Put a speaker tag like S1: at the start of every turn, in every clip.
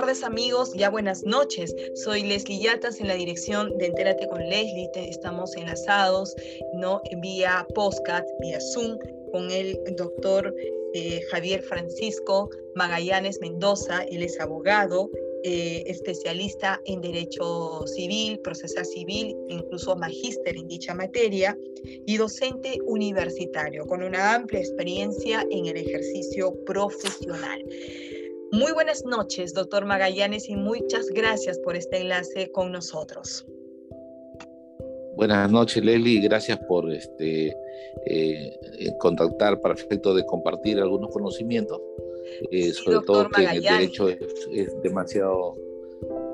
S1: Tardes amigos, ya buenas noches. Soy Leslie Yatas en la dirección de Entérate con Leslie. Estamos enlazados ¿no? vía postcat, vía Zoom, con el doctor eh, Javier Francisco Magallanes Mendoza. Él es abogado, eh, especialista en derecho civil, procesal civil, incluso magíster en dicha materia y docente universitario con una amplia experiencia en el ejercicio profesional. Muy buenas noches, doctor Magallanes, y muchas gracias por este enlace con nosotros.
S2: Buenas noches, Leslie, gracias por este, eh, contactar para efecto de compartir algunos conocimientos, eh, sobre todo que el derecho es, es demasiado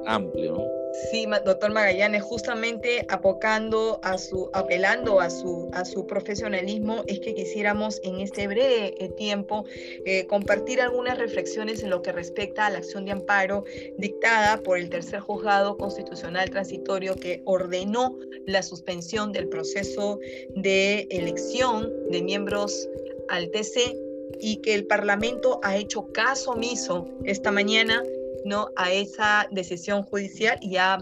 S2: amplio. ¿no?
S1: Sí, doctor Magallanes, justamente apocando a su, apelando a su, a su profesionalismo, es que quisiéramos en este breve eh, tiempo eh, compartir algunas reflexiones en lo que respecta a la acción de amparo dictada por el tercer juzgado constitucional transitorio que ordenó la suspensión del proceso de elección de miembros al TC y que el Parlamento ha hecho caso omiso esta mañana ¿no? a esa decisión judicial y ha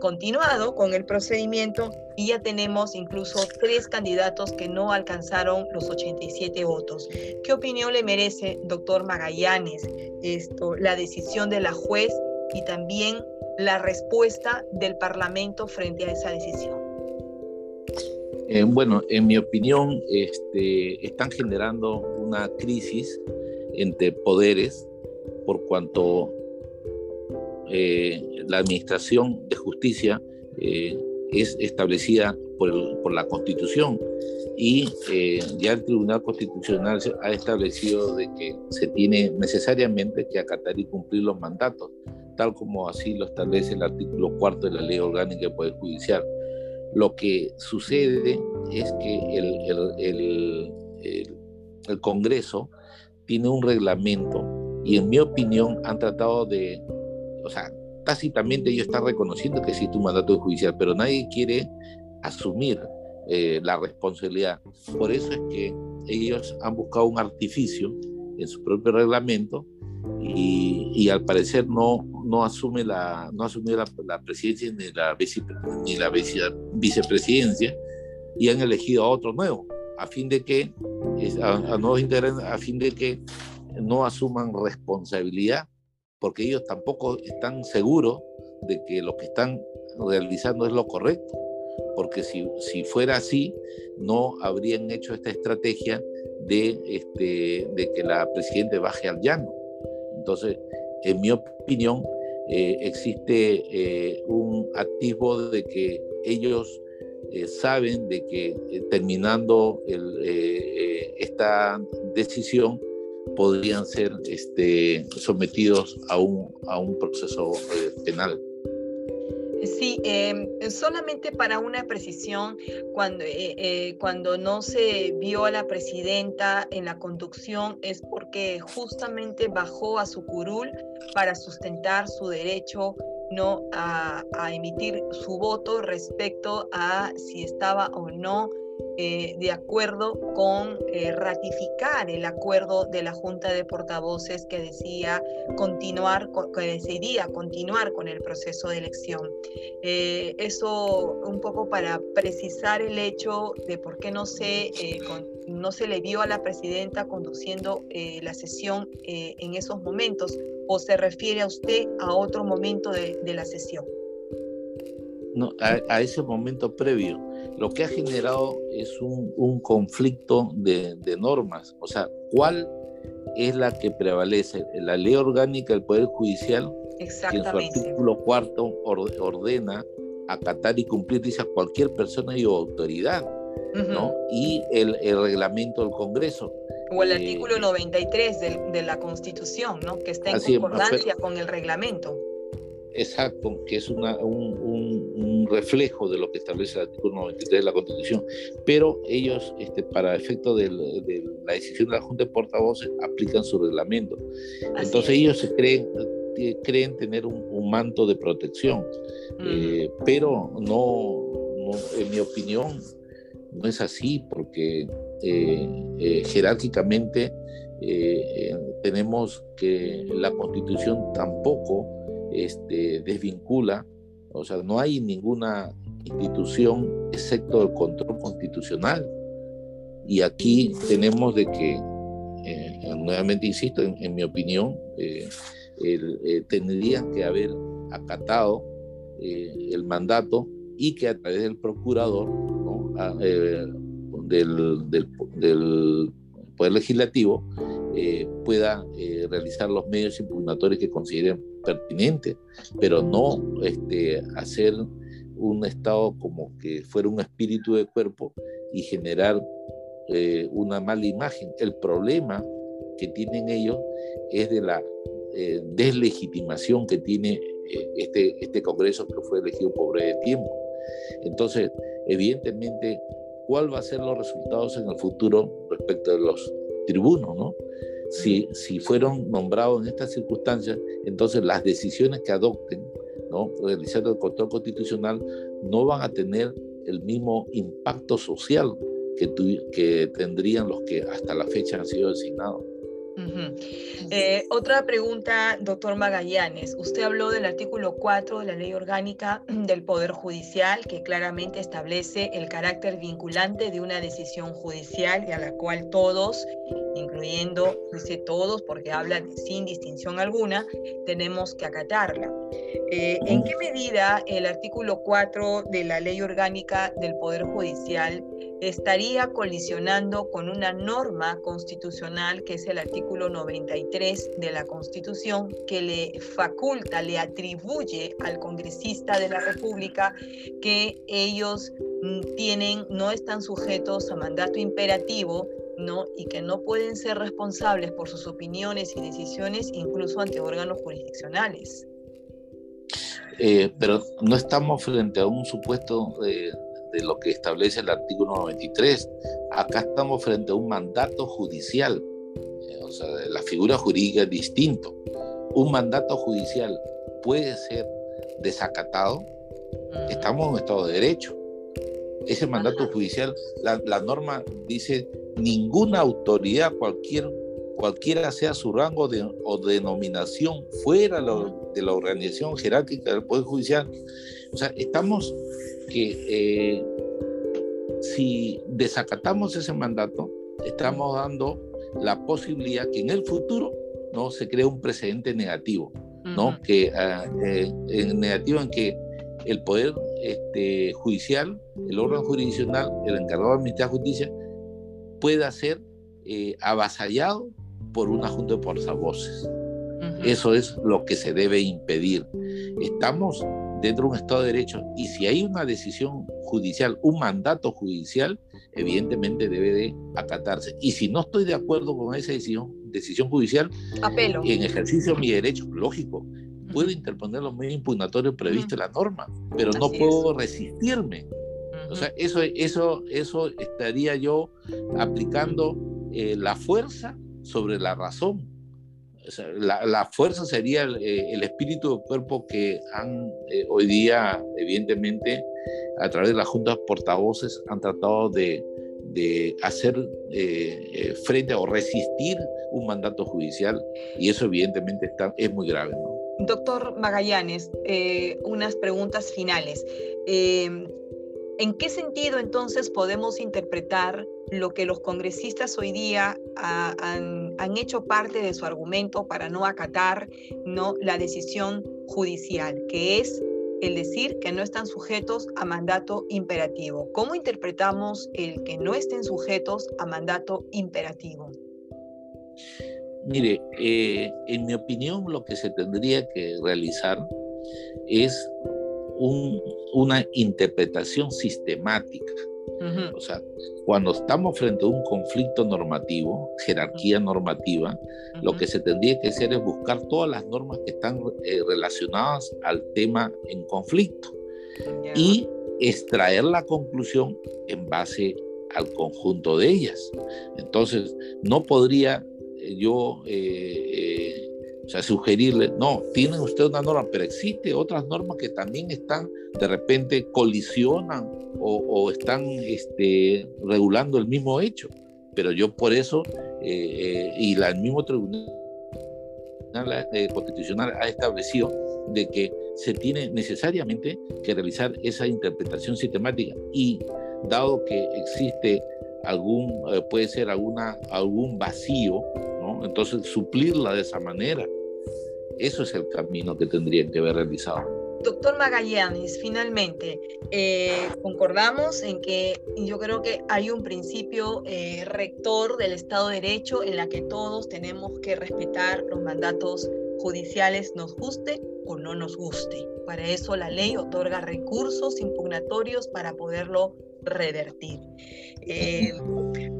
S1: continuado con el procedimiento y ya tenemos incluso tres candidatos que no alcanzaron los 87 votos. ¿Qué opinión le merece, doctor Magallanes, esto, la decisión de la juez y también la respuesta del Parlamento frente a esa decisión?
S2: Eh, bueno, en mi opinión, este, están generando una crisis entre poderes por cuanto eh, la administración de justicia eh, es establecida por, la Constitución y eh, ya el Tribunal Constitucional ha establecido de que se tiene necesariamente que acatar y cumplir los mandatos, tal como así lo establece el artículo cuarto de la Ley Orgánica del Poder Judicial. Lo que sucede es que el, el, el Congreso tiene un reglamento y en mi opinión han tratado de o sea, tácitamente ellos están reconociendo que existe un mandato judicial, pero nadie quiere asumir eh, la responsabilidad. Por eso es que ellos han buscado un artificio en su propio reglamento y, al parecer no, no asume la, no asumió la, presidencia ni la, ni la vicepresidencia y han elegido a otro nuevo a fin de que a fin de que no asuman responsabilidad porque ellos tampoco están seguros de que lo que están realizando es lo correcto, porque si, si fuera así, no habrían hecho esta estrategia de, este, de que la presidenta baje al llano. Entonces, en mi opinión, eh, existe eh, un activo de que ellos eh, saben de que terminando esta decisión, podrían ser este, sometidos a un, a un proceso eh, penal.
S1: Sí, em, solamente para una precisión, cuando, eh, eh, cuando no se vio a la presidenta en la conducción es porque justamente bajó a su curul para sustentar su derecho no a emitir su voto respecto a si estaba o no eh, de acuerdo con eh, ratificar el acuerdo de la Junta de Portavoces que decía continuar, que decidía continuar con el proceso de elección. Eh, eso un poco para precisar el hecho de por qué no se, no se le vio a la presidenta conduciendo la sesión en esos momentos o se refiere a usted a otro momento de, la sesión.
S2: No, a ese momento previo lo que ha generado es un, conflicto de, normas. O sea, ¿cuál es la que prevalece? La ley orgánica del Poder Judicial, que en su artículo cuarto ordena acatar y cumplir, dice a cualquier persona y autoridad, ¿no? Y el, reglamento del Congreso.
S1: O el eh, artículo 93 de, de, la Constitución, ¿no? Que está en concordancia con el reglamento.
S2: exacto, que es una, un, un, reflejo de lo que establece el artículo 93 de la Constitución, pero ellos, este, para efecto de, la decisión de la Junta de Portavoces, aplican su reglamento. Entonces ellos se creen, eh, creen tener un, manto de protección, eh, pero no, en mi opinión, no es así, porque eh, jerárquicamente tenemos que la Constitución tampoco este, desvincula, o sea, no hay ninguna institución excepto el control constitucional. Y aquí tenemos de que, eh, nuevamente insisto, en, mi opinión, eh, eh, tendrían que haber acatado el mandato y que a través del procurador ah, del, del, Poder Legislativo pueda realizar los medios impugnatorios que consideren pertinente, pero no este, hacer un estado como que fuera un espíritu de cuerpo y generar eh, una mala imagen. El problema que tienen ellos es de la eh, deslegitimación que tiene eh, este, este Congreso que fue elegido por breve tiempo. Entonces, evidentemente, ¿cuál va a ser los resultados en el futuro respecto de los tribunos, no? Si, si fueron nombrados en estas circunstancias, entonces las decisiones que adopten, ¿no? realizando el control constitucional, no van a tener el mismo impacto social que, que tendrían los que hasta la fecha han sido designados.
S1: Eh, otra pregunta, doctor Magallanes. Usted habló del artículo 4 de la Ley Orgánica del Poder Judicial, que claramente establece el carácter vinculante de una decisión judicial y a la cual todos, incluyendo, dice todos porque habla sin distinción alguna, tenemos que acatarla. Eh, ¿En qué medida el artículo 4 de la Ley Orgánica del Poder Judicial estaría colisionando con una norma constitucional que es el artículo 93 de la Constitución que le faculta, le atribuye al congresista de la República que ellos mm, tienen, no están sujetos a mandato imperativo, ¿no? y que no pueden ser responsables por sus opiniones y decisiones incluso ante órganos jurisdiccionales.
S2: Eh, pero no estamos frente a un supuesto de de lo que establece el artículo 93. Acá estamos frente a un mandato judicial, eh, o sea, la figura jurídica es distinto. Un mandato judicial puede ser desacatado, estamos en un Estado de Derecho. Ese mandato judicial, la, norma dice, ninguna autoridad, cualquier, cualquiera sea su rango de, o denominación fuera de la organización jerárquica del Poder Judicial, o sea, estamos que eh, si desacatamos ese mandato, estamos dando la posibilidad que en el futuro no se cree un precedente negativo, ¿no? Que ah, eh, negativo en que el poder este, judicial, el órgano jurisdiccional, el encargado de administrar justicia, pueda ser eh, avasallado por una junta de portavoces. Eso es lo que se debe impedir. Estamos dentro de un Estado de Derecho. Y si hay una decisión judicial, un mandato judicial, evidentemente debe de acatarse. Y si no estoy de acuerdo con esa decisión, decisión judicial,
S1: Apelo.
S2: en ejercicio de mi derecho, lógico, puedo interponer los medios impugnatorios previstos en la norma, pero no puedo resistirme. O sea, eso, eso, eso estaría yo aplicando eh, la fuerza sobre la razón la, fuerza sería eh, el, espíritu del cuerpo que han eh, hoy día, evidentemente, a través de las juntas portavoces, han tratado de, hacer eh, frente o resistir un mandato judicial y eso evidentemente está, es muy grave.
S1: Doctor Magallanes, unas preguntas finales. ¿En qué sentido entonces podemos interpretar lo que los congresistas hoy día han, hecho parte de su argumento para no acatar ¿no? la decisión judicial, que es el decir que no están sujetos a mandato imperativo? ¿Cómo interpretamos el que no estén sujetos a mandato imperativo?
S2: Mire, eh, en mi opinión lo que se tendría que realizar es una interpretación sistemática. O sea, cuando estamos frente a un conflicto normativo, jerarquía normativa, lo que se tendría que hacer es buscar todas las normas que están eh, relacionadas al tema en conflicto y extraer la conclusión en base al conjunto de ellas. Entonces, no podría eh, yo eh, sea, sugerirle, no, tiene usted una norma, pero existe otras normas que también están, de repente colisionan o, están este, regulando el mismo hecho. Pero yo por eso, eh, eh, y la, el mismo tribunal eh, constitucional ha establecido de que se tiene necesariamente que realizar esa interpretación sistemática y dado que existe algún, puede ser alguna, algún vacío, ¿no? entonces suplirla de esa manera. Eso es el camino que tendrían que haber realizado.
S1: Doctor Magallanes, finalmente, eh, concordamos en que yo creo que hay un principio eh, rector del Estado de Derecho en la que todos tenemos que respetar los mandatos judiciales, nos guste o no nos guste. Para eso la ley otorga recursos impugnatorios para poderlo revertir. Eh,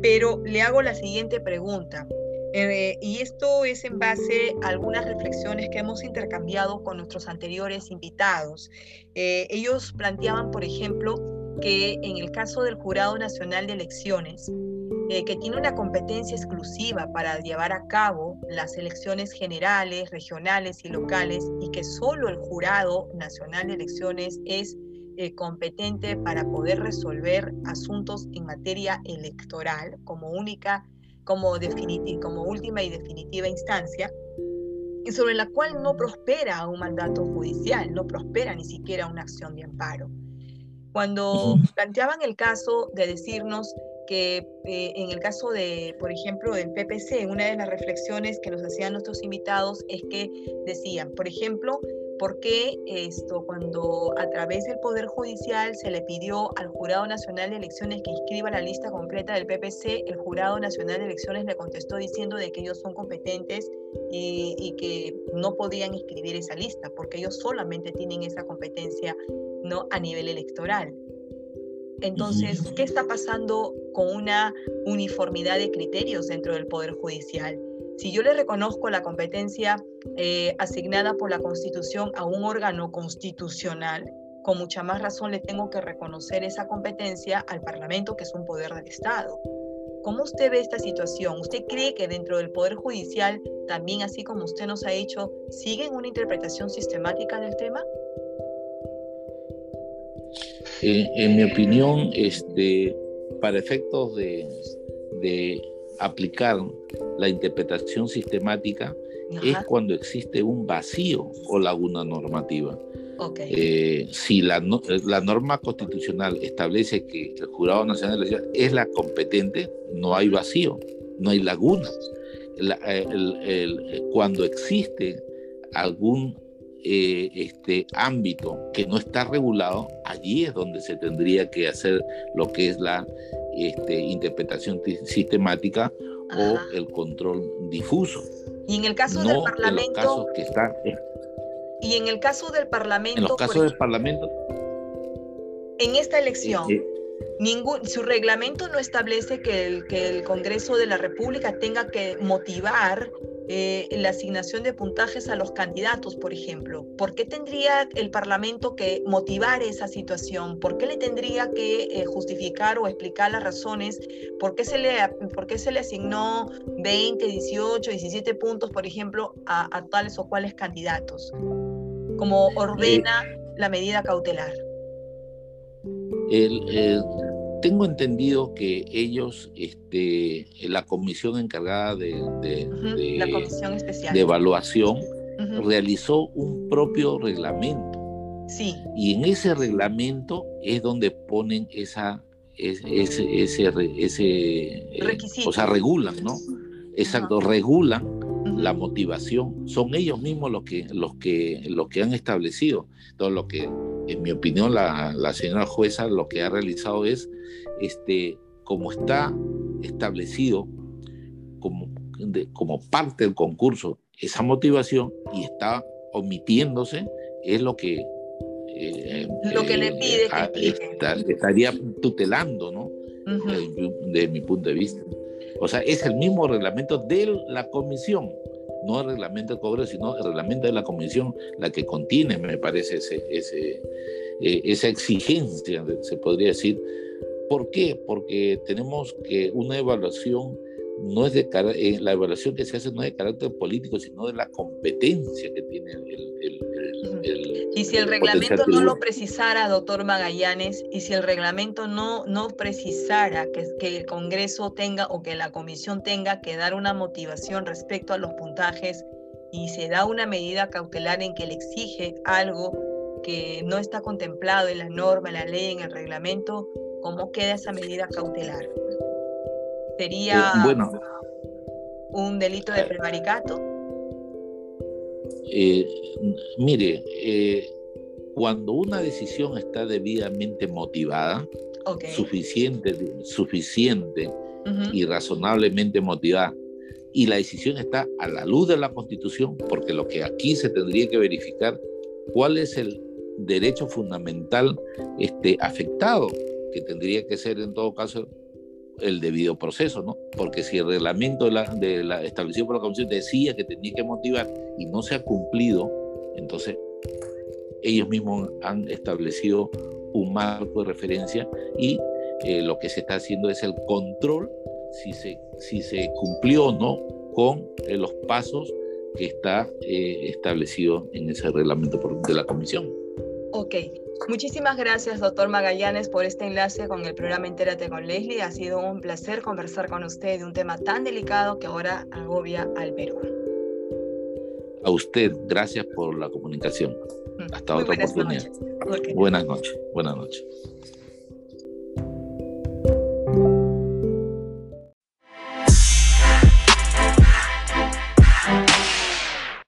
S1: pero le hago la siguiente pregunta. Eh, y esto es en base a algunas reflexiones que hemos intercambiado con nuestros anteriores invitados. Eh, ellos planteaban, por ejemplo, que en el caso del Jurado Nacional de Elecciones, eh, que tiene una competencia exclusiva para llevar a cabo las elecciones generales, regionales y locales, y que solo el Jurado Nacional de Elecciones es competente para poder resolver asuntos en materia electoral como única como, como última y definitiva instancia, y sobre la cual no prospera un mandato judicial, no prospera ni siquiera una acción de amparo. Cuando planteaban el caso de decirnos que eh, en el caso de, por ejemplo, del PPC, una de las reflexiones que nos hacían nuestros invitados es que decían, por ejemplo, ¿Por qué esto cuando a través del Poder Judicial se le pidió al Jurado Nacional de Elecciones que inscriba la lista completa del PPC, el Jurado Nacional de Elecciones le contestó diciendo de que ellos son competentes y, que no podían inscribir esa lista porque ellos solamente tienen esa competencia no a nivel electoral? Entonces, ¿qué está pasando con una uniformidad de criterios dentro del Poder Judicial? Si yo le reconozco la competencia eh, asignada por la Constitución a un órgano constitucional, con mucha más razón le tengo que reconocer esa competencia al Parlamento, que es un poder del Estado. ¿Cómo usted ve esta situación? ¿Usted cree que dentro del Poder Judicial, también así como usted nos ha dicho, siguen una interpretación sistemática del tema?
S2: en mi opinión, este, para efectos de, de aplicar la interpretación sistemática es cuando existe un vacío o laguna normativa. Eh, si la, la, norma constitucional establece que el Jurado Nacional de Elecciones es la competente, no hay vacío, no hay laguna. Eh, cuando existe algún eh, este ámbito que no está regulado, allí es donde se tendría que hacer lo que es la este, interpretación sistemática o el control difuso.
S1: Y en el caso del Parlamento.
S2: En los casos que están.
S1: y en el caso del Parlamento.
S2: En los casos del Parlamento.
S1: En esta elección. Eh, ningún, su reglamento no establece que el, que el Congreso de la República tenga que motivar eh, la asignación de puntajes a los candidatos, por ejemplo. ¿Por qué tendría el Parlamento que motivar esa situación? ¿Por qué le tendría que eh, justificar o explicar las razones? ¿Por qué, se le, ¿Por qué se le asignó 20, 18, 17 puntos, por ejemplo, a, tales o cuales candidatos? Como ordena la medida cautelar.
S2: el, tengo entendido que ellos, este, la comisión encargada de, de, evaluación, realizó un propio reglamento.
S1: Sí.
S2: Y en ese reglamento es donde ponen esa, ese, ese, ese,
S1: requisito.
S2: o sea, regulan, ¿no? Exacto, regulan la motivación. Son ellos mismos los que, los que, los que han establecido. todo lo que, en mi opinión, la, la señora jueza lo que ha realizado es, este, como está establecido como, como parte del concurso, esa motivación y está omitiéndose, es lo que
S1: eh, lo que le pide
S2: estaría tutelando, ¿no? de mi punto de vista. O sea, es el mismo reglamento de la comisión, no el reglamento del Congreso, sino el reglamento de la comisión, la que contiene, me parece, ese, ese, eh, esa exigencia, se podría decir. ¿Por qué? Porque tenemos que una evaluación no es de eh, la evaluación que se hace no es de carácter político, sino de la competencia que tiene el,
S1: y si el, reglamento no lo precisara, doctor Magallanes, y si el reglamento no, no precisara que, que el Congreso tenga o que la Comisión tenga que dar una motivación respecto a los puntajes y se da una medida cautelar en que le exige algo que no está contemplado en la norma, en la ley, en el reglamento, ¿cómo queda esa medida cautelar? ¿Sería eh, bueno, un delito de eh, prevaricato?
S2: Eh, mire, cuando una decisión está debidamente motivada, suficiente, suficiente y razonablemente motivada, y la decisión está a la luz de la Constitución, porque lo que aquí se tendría que verificar, cuál es el derecho fundamental este, afectado, que tendría que ser en todo caso el debido proceso, ¿no? Porque si el reglamento de la, de establecido por la Comisión decía que tenía que motivar y no se ha cumplido, entonces ellos mismos han establecido un marco de referencia y eh, lo que se está haciendo es el control si se, si se cumplió o no con eh, los pasos que está eh, establecido en ese reglamento de la Comisión.
S1: Ok, muchísimas gracias, doctor Magallanes, por este enlace con el programa Entérate con Leslie. Ha sido un placer conversar con usted de un tema tan delicado que ahora agobia al Perú.
S2: A usted, gracias por la comunicación. Mm, Hasta otra oportunidad. Buenas noches. Buenas noches.